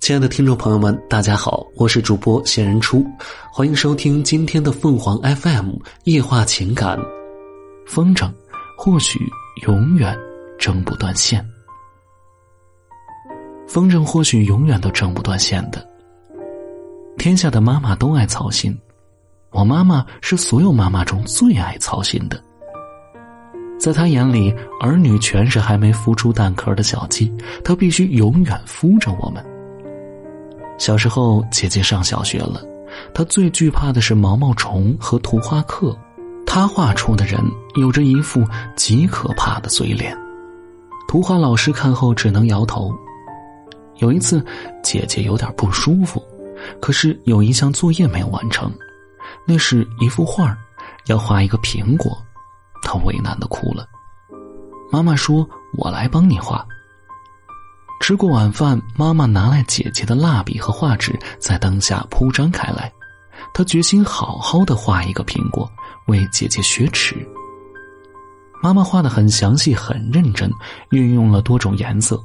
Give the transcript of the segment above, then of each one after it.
亲爱的听众朋友们，大家好，我是主播仙人初，欢迎收听今天的凤凰 FM 夜话情感。风筝或许永远挣不断线，风筝或许永远都挣不断线的。天下的妈妈都爱操心，我妈妈是所有妈妈中最爱操心的。在他眼里，儿女全是还没孵出蛋壳的小鸡，他必须永远孵着我们。小时候，姐姐上小学了，她最惧怕的是毛毛虫和图画课。她画出的人有着一副极可怕的嘴脸，图画老师看后只能摇头。有一次，姐姐有点不舒服，可是有一项作业没有完成，那是一幅画要画一个苹果，他为难的哭了。妈妈说：“我来帮你画。”吃过晚饭，妈妈拿来姐姐的蜡笔和画纸，在灯下铺张开来。她决心好好的画一个苹果，为姐姐雪耻。妈妈画的很详细，很认真，运用了多种颜色。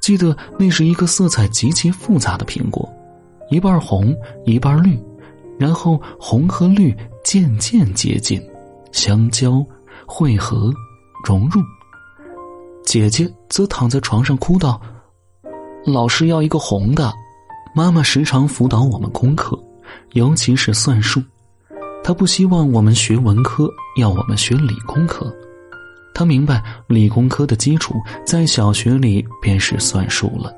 记得那是一个色彩极其复杂的苹果，一半红，一半绿，然后红和绿渐渐接近，相交，汇合，融入。姐姐则躺在床上哭道。老师要一个红的，妈妈时常辅导我们功课，尤其是算术。她不希望我们学文科，要我们学理工科。她明白理工科的基础在小学里便是算术了。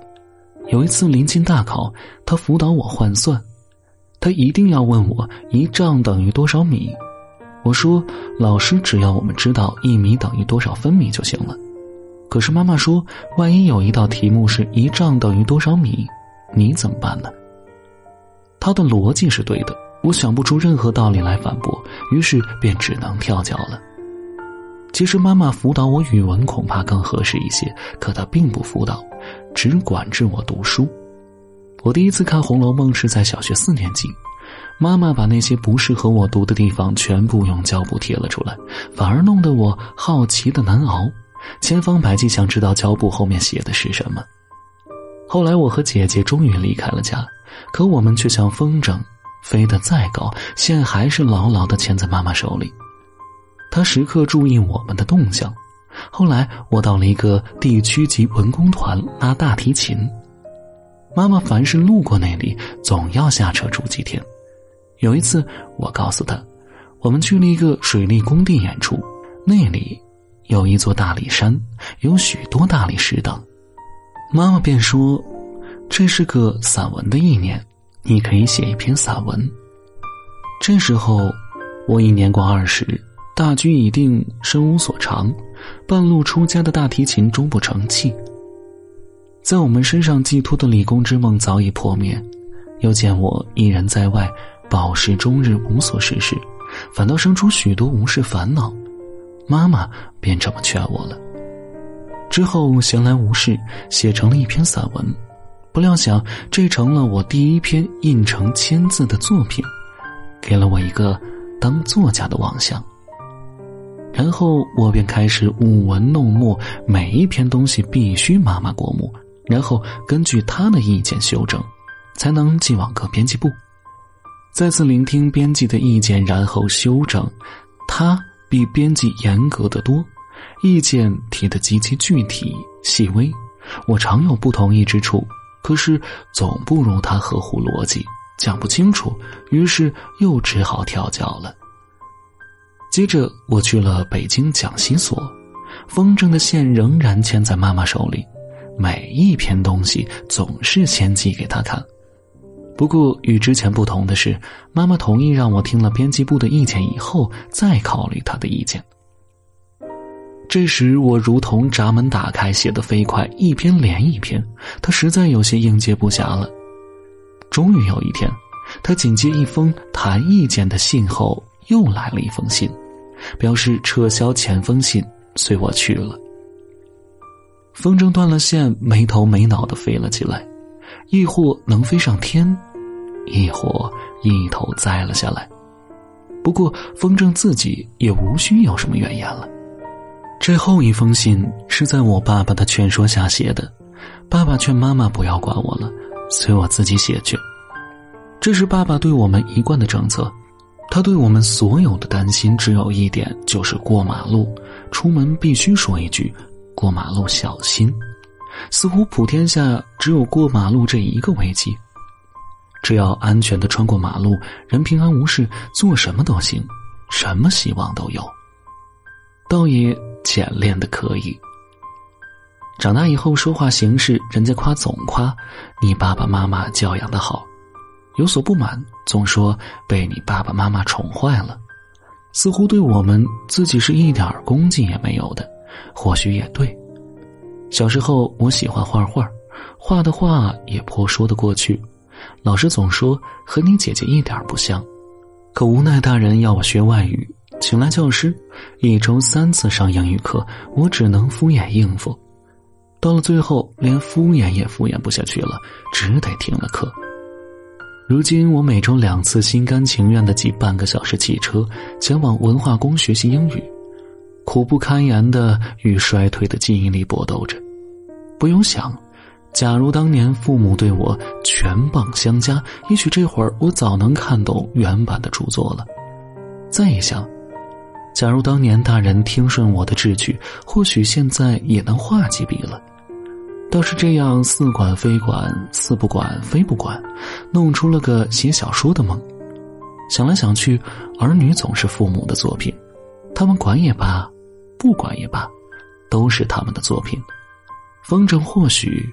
有一次临近大考，她辅导我换算，她一定要问我一丈等于多少米。我说老师只要我们知道一米等于多少分米就行了。可是妈妈说：“万一有一道题目是一丈等于多少米，你怎么办呢？”他的逻辑是对的，我想不出任何道理来反驳，于是便只能跳脚了。其实妈妈辅导我语文恐怕更合适一些，可她并不辅导，只管制我读书。我第一次看《红楼梦》是在小学四年级，妈妈把那些不适合我读的地方全部用胶布贴了出来，反而弄得我好奇的难熬。千方百计想知道胶布后面写的是什么。后来我和姐姐终于离开了家，可我们却像风筝，飞得再高，线还是牢牢的牵在妈妈手里。她时刻注意我们的动向。后来我到了一个地区级文工团拉大提琴，妈妈凡是路过那里，总要下车住几天。有一次，我告诉他，我们去了一个水利工地演出，那里。有一座大理山，有许多大理石等。妈妈便说：“这是个散文的意念，你可以写一篇散文。”这时候，我已年过二十，大局已定，身无所长，半路出家的大提琴终不成器。在我们身上寄托的理工之梦早已破灭，又见我一人在外，饱食终日，无所事事，反倒生出许多无事烦恼。妈妈便这么劝我了。之后闲来无事，写成了一篇散文，不料想这成了我第一篇印成签字的作品，给了我一个当作家的妄想。然后我便开始舞文弄墨，每一篇东西必须妈妈过目，然后根据她的意见修正，才能寄往各编辑部。再次聆听编辑的意见，然后修正，他。比编辑严格的多，意见提得极其具体细微，我常有不同意之处，可是总不如他合乎逻辑，讲不清楚，于是又只好跳脚了。接着我去了北京讲习所，风筝的线仍然牵在妈妈手里，每一篇东西总是先寄给她看。不过与之前不同的是，妈妈同意让我听了编辑部的意见以后再考虑她的意见。这时我如同闸门打开，写得飞快，一篇连一篇，她实在有些应接不暇了。终于有一天，她紧接一封谈意见的信后，又来了一封信，表示撤销前封信，随我去了。风筝断了线，没头没脑的飞了起来，亦或能飞上天。一伙一头栽了下来，不过风筝自己也无需有什么怨言了。这后一封信是在我爸爸的劝说下写的。爸爸劝妈妈不要管我了，随我自己写去。这是爸爸对我们一贯的政策。他对我们所有的担心只有一点，就是过马路，出门必须说一句：“过马路小心。”似乎普天下只有过马路这一个危机。只要安全的穿过马路，人平安无事，做什么都行，什么希望都有。倒也简练的可以。长大以后说话行事，人家夸总夸你爸爸妈妈教养的好，有所不满总说被你爸爸妈妈宠坏了，似乎对我们自己是一点恭敬也没有的。或许也对。小时候我喜欢画画，画的画也颇说得过去。老师总说和你姐姐一点不像，可无奈大人要我学外语，请来教师，一周三次上英语课，我只能敷衍应付。到了最后，连敷衍也敷衍不下去了，只得停了课。如今我每周两次心甘情愿的挤半个小时汽车前往文化宫学习英语，苦不堪言的与衰退的记忆力搏斗着。不用想，假如当年父母对我全棒相加，也许这会儿我早能看懂原版的著作了。再一想。假如当年大人听顺我的志趣，或许现在也能画几笔了。倒是这样似管非管，似不管非不管，弄出了个写小说的梦。想来想去，儿女总是父母的作品，他们管也罢，不管也罢，都是他们的作品。风筝或许